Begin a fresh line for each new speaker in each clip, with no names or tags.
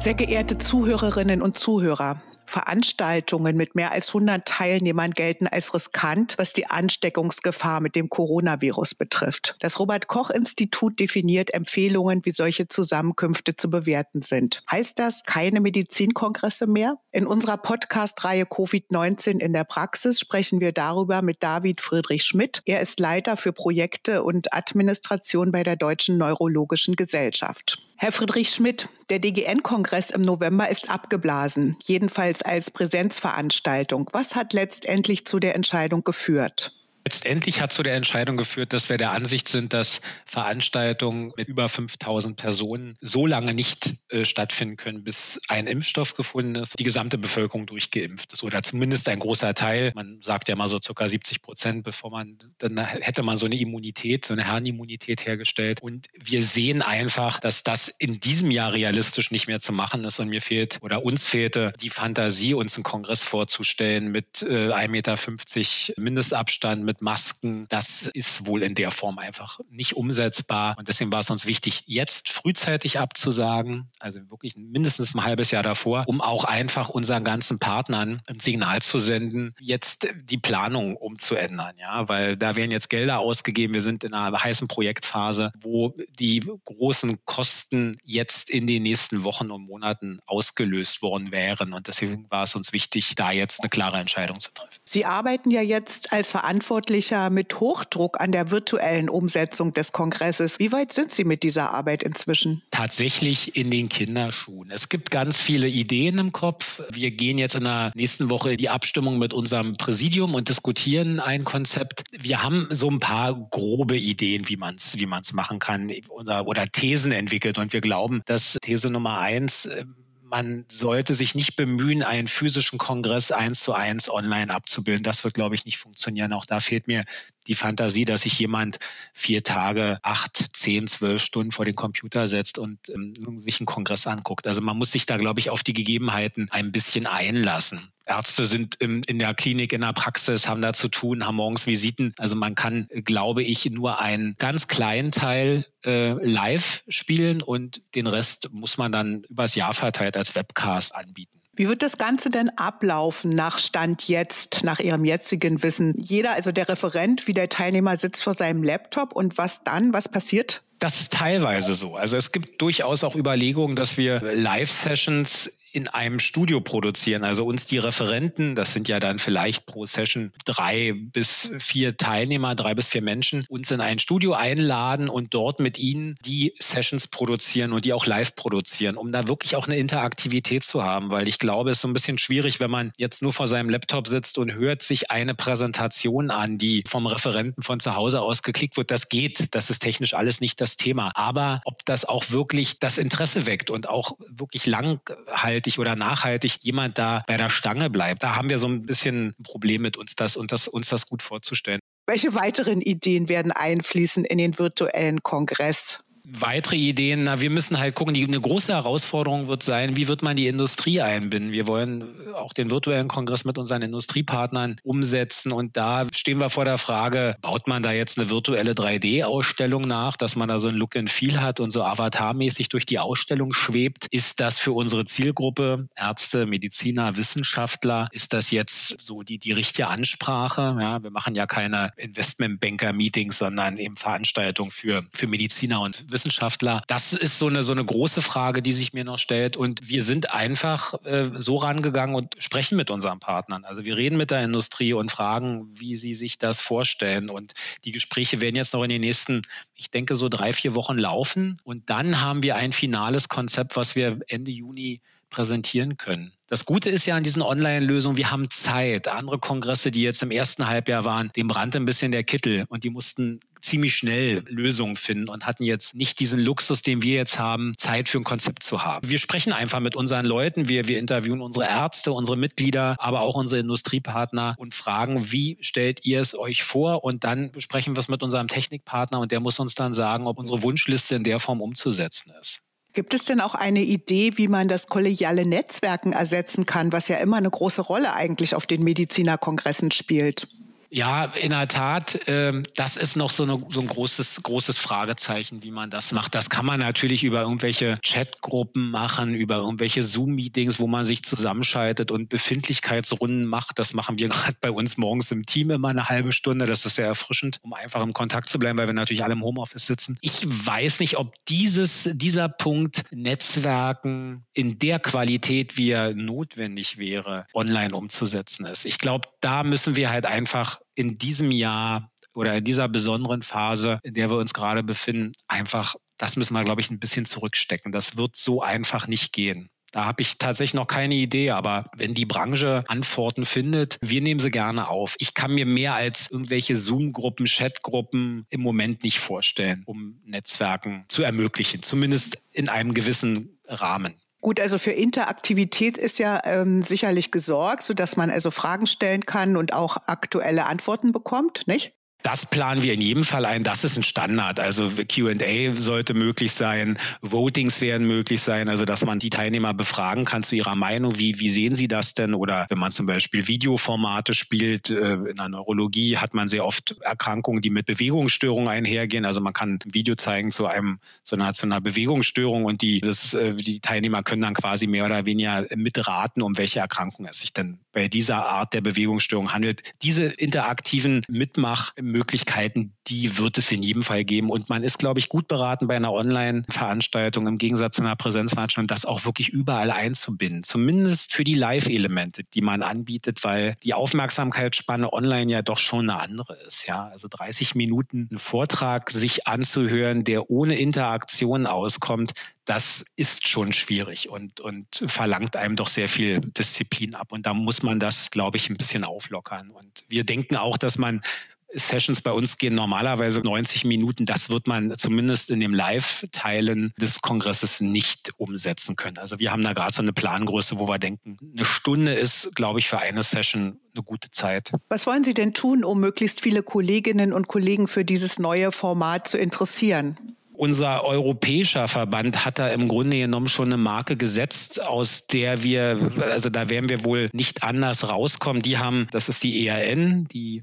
Sehr geehrte Zuhörerinnen und Zuhörer, Veranstaltungen mit mehr als 100 Teilnehmern gelten als riskant, was die Ansteckungsgefahr mit dem Coronavirus betrifft. Das Robert Koch Institut definiert Empfehlungen, wie solche Zusammenkünfte zu bewerten sind. Heißt das keine Medizinkongresse mehr? In unserer Podcast-Reihe Covid-19 in der Praxis sprechen wir darüber mit David Friedrich Schmidt. Er ist Leiter für Projekte und Administration bei der Deutschen Neurologischen Gesellschaft. Herr Friedrich Schmidt, der DGN-Kongress im November ist abgeblasen, jedenfalls als Präsenzveranstaltung. Was hat letztendlich zu der Entscheidung geführt?
Letztendlich hat zu der Entscheidung geführt, dass wir der Ansicht sind, dass Veranstaltungen mit über 5000 Personen so lange nicht äh, stattfinden können, bis ein Impfstoff gefunden ist, die gesamte Bevölkerung durchgeimpft ist oder zumindest ein großer Teil. Man sagt ja mal so circa 70 Prozent, bevor man, dann hätte man so eine Immunität, so eine Herrenimmunität hergestellt. Und wir sehen einfach, dass das in diesem Jahr realistisch nicht mehr zu machen ist. Und mir fehlt oder uns fehlte die Fantasie, uns einen Kongress vorzustellen mit äh, 1,50 Meter Mindestabstand, mit Masken, das ist wohl in der Form einfach nicht umsetzbar. Und deswegen war es uns wichtig, jetzt frühzeitig abzusagen, also wirklich mindestens ein halbes Jahr davor, um auch einfach unseren ganzen Partnern ein Signal zu senden, jetzt die Planung umzuändern. Ja, weil da werden jetzt Gelder ausgegeben. Wir sind in einer heißen Projektphase, wo die großen Kosten jetzt in den nächsten Wochen und Monaten ausgelöst worden wären. Und deswegen war es uns wichtig, da jetzt eine klare Entscheidung zu treffen.
Sie arbeiten ja jetzt als Verantwortlicher mit Hochdruck an der virtuellen Umsetzung des Kongresses. Wie weit sind Sie mit dieser Arbeit inzwischen?
Tatsächlich in den Kinderschuhen. Es gibt ganz viele Ideen im Kopf. Wir gehen jetzt in der nächsten Woche in die Abstimmung mit unserem Präsidium und diskutieren ein Konzept. Wir haben so ein paar grobe Ideen, wie man es wie man's machen kann oder, oder Thesen entwickelt. Und wir glauben, dass These Nummer eins man sollte sich nicht bemühen, einen physischen Kongress eins zu eins online abzubilden. Das wird, glaube ich, nicht funktionieren. Auch da fehlt mir die Fantasie, dass sich jemand vier Tage, acht, zehn, zwölf Stunden vor den Computer setzt und ähm, sich einen Kongress anguckt. Also man muss sich da, glaube ich, auf die Gegebenheiten ein bisschen einlassen. Ärzte sind im, in der Klinik, in der Praxis, haben da zu tun, haben morgens Visiten. Also man kann, glaube ich, nur einen ganz kleinen Teil äh, live spielen und den Rest muss man dann übers Jahr verteilt als Webcast anbieten.
Wie wird das Ganze denn ablaufen nach Stand jetzt, nach Ihrem jetzigen Wissen? Jeder, also der Referent wie der Teilnehmer sitzt vor seinem Laptop und was dann? Was passiert?
Das ist teilweise so. Also es gibt durchaus auch Überlegungen, dass wir Live-Sessions in einem Studio produzieren. Also uns die Referenten, das sind ja dann vielleicht pro Session drei bis vier Teilnehmer, drei bis vier Menschen, uns in ein Studio einladen und dort mit ihnen die Sessions produzieren und die auch live produzieren, um da wirklich auch eine Interaktivität zu haben. Weil ich glaube, es ist so ein bisschen schwierig, wenn man jetzt nur vor seinem Laptop sitzt und hört sich eine Präsentation an, die vom Referenten von zu Hause aus geklickt wird. Das geht. Das ist technisch alles nicht das Thema. Aber ob das auch wirklich das Interesse weckt und auch wirklich langhaltig nachhaltig oder nachhaltig jemand da bei der Stange bleibt. Da haben wir so ein bisschen ein Problem mit uns das und das, uns das gut vorzustellen.
Welche weiteren Ideen werden einfließen in den virtuellen Kongress?
Weitere Ideen, na, wir müssen halt gucken, die, eine große Herausforderung wird sein, wie wird man die Industrie einbinden? Wir wollen auch den virtuellen Kongress mit unseren Industriepartnern umsetzen und da stehen wir vor der Frage, baut man da jetzt eine virtuelle 3D-Ausstellung nach, dass man da so ein Look and Feel hat und so avatarmäßig durch die Ausstellung schwebt? Ist das für unsere Zielgruppe, Ärzte, Mediziner, Wissenschaftler, ist das jetzt so die, die richtige Ansprache? Ja, wir machen ja keine Investmentbanker-Meetings, sondern eben Veranstaltungen für, für Mediziner und Wissenschaftler. Wissenschaftler? Das ist so eine, so eine große Frage, die sich mir noch stellt. Und wir sind einfach äh, so rangegangen und sprechen mit unseren Partnern. Also wir reden mit der Industrie und fragen, wie sie sich das vorstellen. Und die Gespräche werden jetzt noch in den nächsten, ich denke, so drei, vier Wochen laufen. Und dann haben wir ein finales Konzept, was wir Ende Juni präsentieren können. Das Gute ist ja an diesen Online-Lösungen, wir haben Zeit. Andere Kongresse, die jetzt im ersten Halbjahr waren, dem brannte ein bisschen der Kittel und die mussten ziemlich schnell Lösungen finden und hatten jetzt nicht diesen Luxus, den wir jetzt haben, Zeit für ein Konzept zu haben. Wir sprechen einfach mit unseren Leuten, wir, wir interviewen unsere Ärzte, unsere Mitglieder, aber auch unsere Industriepartner und fragen, wie stellt ihr es euch vor? Und dann besprechen wir es mit unserem Technikpartner und der muss uns dann sagen, ob unsere Wunschliste in der Form umzusetzen ist.
Gibt es denn auch eine Idee, wie man das kollegiale Netzwerken ersetzen kann, was ja immer eine große Rolle eigentlich auf den Medizinerkongressen spielt?
Ja, in der Tat, äh, das ist noch so, eine, so ein großes, großes Fragezeichen, wie man das macht. Das kann man natürlich über irgendwelche Chatgruppen machen, über irgendwelche Zoom-Meetings, wo man sich zusammenschaltet und Befindlichkeitsrunden macht. Das machen wir gerade bei uns morgens im Team immer eine halbe Stunde. Das ist sehr erfrischend, um einfach im Kontakt zu bleiben, weil wir natürlich alle im Homeoffice sitzen. Ich weiß nicht, ob dieses, dieser Punkt Netzwerken in der Qualität, wie er notwendig wäre, online umzusetzen ist. Ich glaube, da müssen wir halt einfach in diesem Jahr oder in dieser besonderen Phase, in der wir uns gerade befinden, einfach, das müssen wir, glaube ich, ein bisschen zurückstecken. Das wird so einfach nicht gehen. Da habe ich tatsächlich noch keine Idee, aber wenn die Branche Antworten findet, wir nehmen sie gerne auf. Ich kann mir mehr als irgendwelche Zoom-Gruppen, Chat-Gruppen im Moment nicht vorstellen, um Netzwerken zu ermöglichen, zumindest in einem gewissen Rahmen.
Gut, also für Interaktivität ist ja ähm, sicherlich gesorgt, sodass man also Fragen stellen kann und auch aktuelle Antworten bekommt, nicht?
Das planen wir in jedem Fall ein. Das ist ein Standard. Also QA sollte möglich sein, Votings werden möglich sein, also dass man die Teilnehmer befragen kann zu ihrer Meinung. Wie, wie sehen sie das denn? Oder wenn man zum Beispiel Videoformate spielt, äh, in der Neurologie hat man sehr oft Erkrankungen, die mit Bewegungsstörungen einhergehen. Also man kann ein Video zeigen zu einem, zu einer, zu einer Bewegungsstörung und die, das, äh, die Teilnehmer können dann quasi mehr oder weniger mitraten, um welche Erkrankung es sich denn bei dieser Art der Bewegungsstörung handelt. Diese interaktiven Mitmach- Möglichkeiten, die wird es in jedem Fall geben. Und man ist, glaube ich, gut beraten bei einer Online-Veranstaltung im Gegensatz zu einer Präsenzveranstaltung, das auch wirklich überall einzubinden. Zumindest für die Live-Elemente, die man anbietet, weil die Aufmerksamkeitsspanne online ja doch schon eine andere ist. Ja, also 30 Minuten einen Vortrag sich anzuhören, der ohne Interaktion auskommt, das ist schon schwierig und, und verlangt einem doch sehr viel Disziplin ab. Und da muss man das, glaube ich, ein bisschen auflockern. Und wir denken auch, dass man Sessions bei uns gehen normalerweise 90 Minuten. Das wird man zumindest in dem Live-Teilen des Kongresses nicht umsetzen können. Also wir haben da gerade so eine Plangröße, wo wir denken, eine Stunde ist, glaube ich, für eine Session eine gute Zeit.
Was wollen Sie denn tun, um möglichst viele Kolleginnen und Kollegen für dieses neue Format zu interessieren?
Unser europäischer Verband hat da im Grunde genommen schon eine Marke gesetzt, aus der wir, also da werden wir wohl nicht anders rauskommen. Die haben, das ist die ERN, die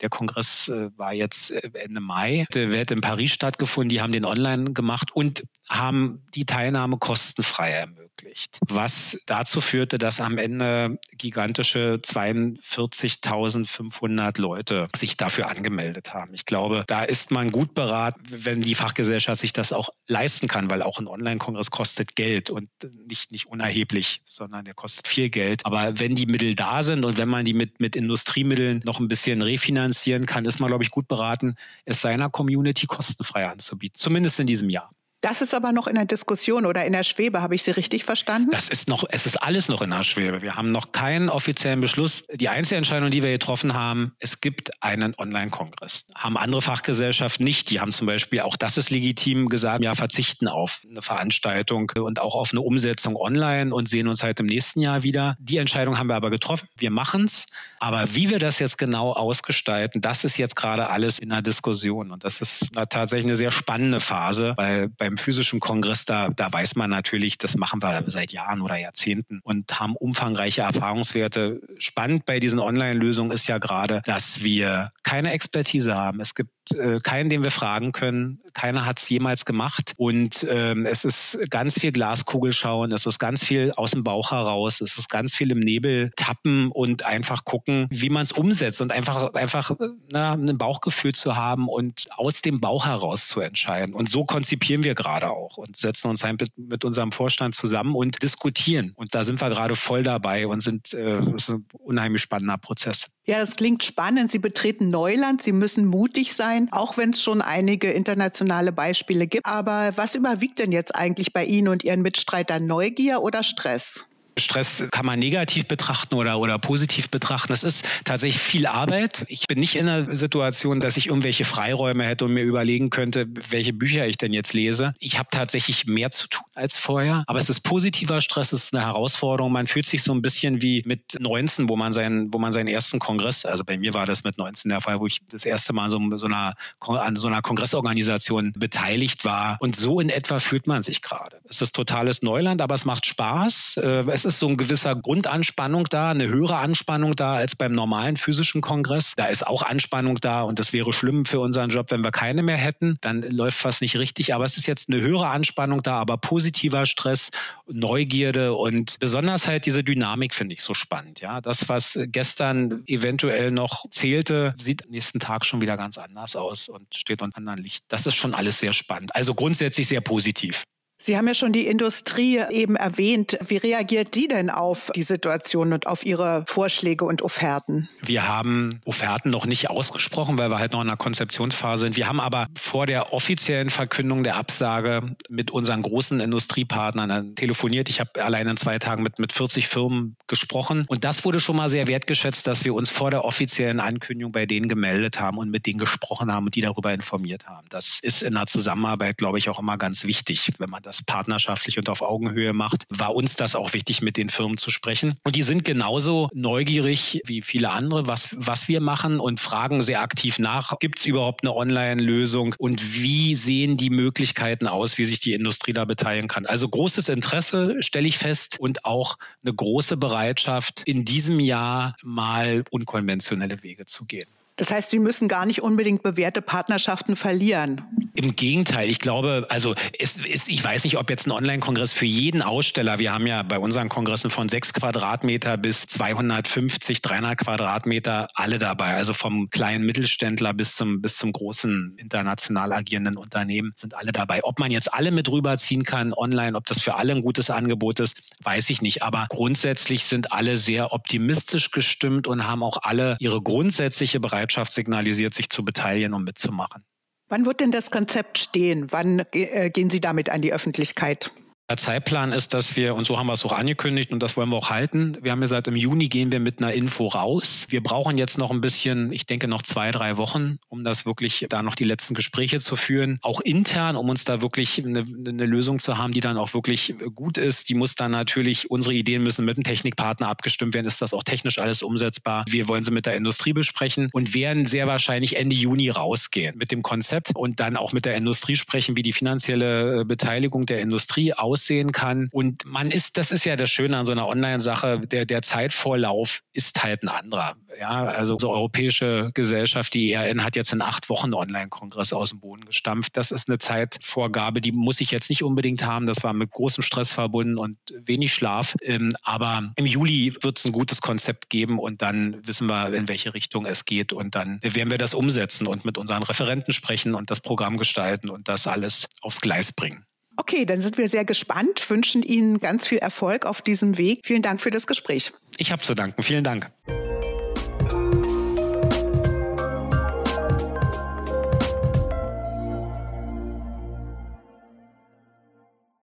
der Kongress äh, war jetzt äh, Ende Mai, der wird in Paris stattgefunden. Die haben den online gemacht und haben die Teilnahme kostenfrei ermöglicht, was dazu führte, dass am Ende gigantische 42.500 Leute sich dafür angemeldet haben. Ich glaube, da ist man gut beraten, wenn die Fachgesellschaft sich das auch leisten kann, weil auch ein Online-Kongress kostet Geld und nicht, nicht unerheblich, sondern der kostet viel Geld. Aber wenn die Mittel da sind und wenn man die mit, mit Industriemitteln noch ein bisschen refinanzieren kann, ist man, glaube ich, gut beraten, es seiner Community kostenfrei anzubieten, zumindest in diesem Jahr.
Das ist aber noch in der Diskussion oder in der Schwebe, habe ich Sie richtig verstanden?
Das ist noch, es ist alles noch in der Schwebe. Wir haben noch keinen offiziellen Beschluss. Die Einzelentscheidung, die wir getroffen haben, es gibt einen Online-Kongress. Haben andere Fachgesellschaften nicht. Die haben zum Beispiel, auch das ist legitim, gesagt, ja, verzichten auf eine Veranstaltung und auch auf eine Umsetzung online und sehen uns halt im nächsten Jahr wieder. Die Entscheidung haben wir aber getroffen. Wir machen es. Aber wie wir das jetzt genau ausgestalten, das ist jetzt gerade alles in der Diskussion. Und das ist tatsächlich eine sehr spannende Phase, weil beim physischen Kongress, da, da weiß man natürlich, das machen wir seit Jahren oder Jahrzehnten und haben umfangreiche Erfahrungswerte. Spannend bei diesen Online-Lösungen ist ja gerade, dass wir keine Expertise haben. Es gibt äh, keinen, den wir fragen können. Keiner hat es jemals gemacht. Und ähm, es ist ganz viel Glaskugel schauen, es ist ganz viel aus dem Bauch heraus, es ist ganz viel im Nebel tappen und einfach gucken, wie man es umsetzt und einfach, einfach na, ein Bauchgefühl zu haben und aus dem Bauch heraus zu entscheiden. Und so konzipieren wir gerade auch und setzen uns mit, mit unserem Vorstand zusammen und diskutieren. Und da sind wir gerade voll dabei und sind äh, ist ein unheimlich spannender Prozess.
Ja, das klingt spannend. Sie betreten Neuland. Sie müssen mutig sein, auch wenn es schon einige internationale Beispiele gibt. Aber was überwiegt denn jetzt eigentlich bei Ihnen und Ihren Mitstreitern Neugier oder Stress?
Stress kann man negativ betrachten oder, oder positiv betrachten. Es ist tatsächlich viel Arbeit. Ich bin nicht in der Situation, dass ich irgendwelche Freiräume hätte und mir überlegen könnte, welche Bücher ich denn jetzt lese. Ich habe tatsächlich mehr zu tun als vorher. Aber es ist positiver Stress, es ist eine Herausforderung. Man fühlt sich so ein bisschen wie mit 19, wo man seinen, wo man seinen ersten Kongress, also bei mir war das mit 19 der Fall, wo ich das erste Mal so, so einer, an so einer Kongressorganisation beteiligt war. Und so in etwa fühlt man sich gerade. Es ist totales Neuland, aber es macht Spaß. Äh, es ist so ein gewisser Grundanspannung da, eine höhere Anspannung da als beim normalen physischen Kongress. Da ist auch Anspannung da und das wäre schlimm für unseren Job, wenn wir keine mehr hätten. Dann läuft fast nicht richtig. Aber es ist jetzt eine höhere Anspannung da, aber positiver Stress, Neugierde und besonders halt diese Dynamik finde ich so spannend. Ja, das, was gestern eventuell noch zählte, sieht am nächsten Tag schon wieder ganz anders aus und steht unter anderem Licht. Das ist schon alles sehr spannend. Also grundsätzlich sehr positiv.
Sie haben ja schon die Industrie eben erwähnt. Wie reagiert die denn auf die Situation und auf Ihre Vorschläge und Offerten?
Wir haben Offerten noch nicht ausgesprochen, weil wir halt noch in der Konzeptionsphase sind. Wir haben aber vor der offiziellen Verkündung der Absage mit unseren großen Industriepartnern telefoniert. Ich habe allein in zwei Tagen mit, mit 40 Firmen gesprochen. Und das wurde schon mal sehr wertgeschätzt, dass wir uns vor der offiziellen Ankündigung bei denen gemeldet haben und mit denen gesprochen haben und die darüber informiert haben. Das ist in der Zusammenarbeit, glaube ich, auch immer ganz wichtig, wenn man das partnerschaftlich und auf Augenhöhe macht, war uns das auch wichtig, mit den Firmen zu sprechen. Und die sind genauso neugierig wie viele andere, was, was wir machen und fragen sehr aktiv nach, gibt es überhaupt eine Online-Lösung und wie sehen die Möglichkeiten aus, wie sich die Industrie da beteiligen kann. Also großes Interesse, stelle ich fest, und auch eine große Bereitschaft, in diesem Jahr mal unkonventionelle Wege zu gehen.
Das heißt, Sie müssen gar nicht unbedingt bewährte Partnerschaften verlieren.
Im Gegenteil, ich glaube, also es ist, ich weiß nicht, ob jetzt ein Online-Kongress für jeden Aussteller, wir haben ja bei unseren Kongressen von sechs Quadratmeter bis 250, 300 Quadratmeter alle dabei. Also vom kleinen Mittelständler bis zum, bis zum großen international agierenden Unternehmen sind alle dabei. Ob man jetzt alle mit rüberziehen kann online, ob das für alle ein gutes Angebot ist, weiß ich nicht. Aber grundsätzlich sind alle sehr optimistisch gestimmt und haben auch alle ihre grundsätzliche Bereitschaft Bereitschaft signalisiert, sich zu beteiligen und mitzumachen.
Wann wird denn das Konzept stehen? Wann äh, gehen Sie damit an die Öffentlichkeit?
Der Zeitplan ist, dass wir, und so haben wir es auch angekündigt und das wollen wir auch halten, wir haben gesagt, im Juni gehen wir mit einer Info raus. Wir brauchen jetzt noch ein bisschen, ich denke noch zwei, drei Wochen, um das wirklich da noch die letzten Gespräche zu führen. Auch intern, um uns da wirklich eine, eine Lösung zu haben, die dann auch wirklich gut ist. Die muss dann natürlich, unsere Ideen müssen mit dem Technikpartner abgestimmt werden. Ist das auch technisch alles umsetzbar? Wir wollen sie mit der Industrie besprechen und werden sehr wahrscheinlich Ende Juni rausgehen mit dem Konzept und dann auch mit der Industrie sprechen, wie die finanzielle Beteiligung der Industrie aussieht aussehen kann. Und man ist, das ist ja das Schöne an so einer Online-Sache, der, der Zeitvorlauf ist halt ein anderer. Ja, also so europäische Gesellschaft, die ERN hat jetzt in acht Wochen Online-Kongress aus dem Boden gestampft. Das ist eine Zeitvorgabe, die muss ich jetzt nicht unbedingt haben. Das war mit großem Stress verbunden und wenig Schlaf. Ähm, aber im Juli wird es ein gutes Konzept geben und dann wissen wir, in welche Richtung es geht. Und dann werden wir das umsetzen und mit unseren Referenten sprechen und das Programm gestalten und das alles aufs Gleis bringen.
Okay, dann sind wir sehr gespannt, wünschen Ihnen ganz viel Erfolg auf diesem Weg. Vielen Dank für das Gespräch.
Ich habe zu danken. Vielen Dank.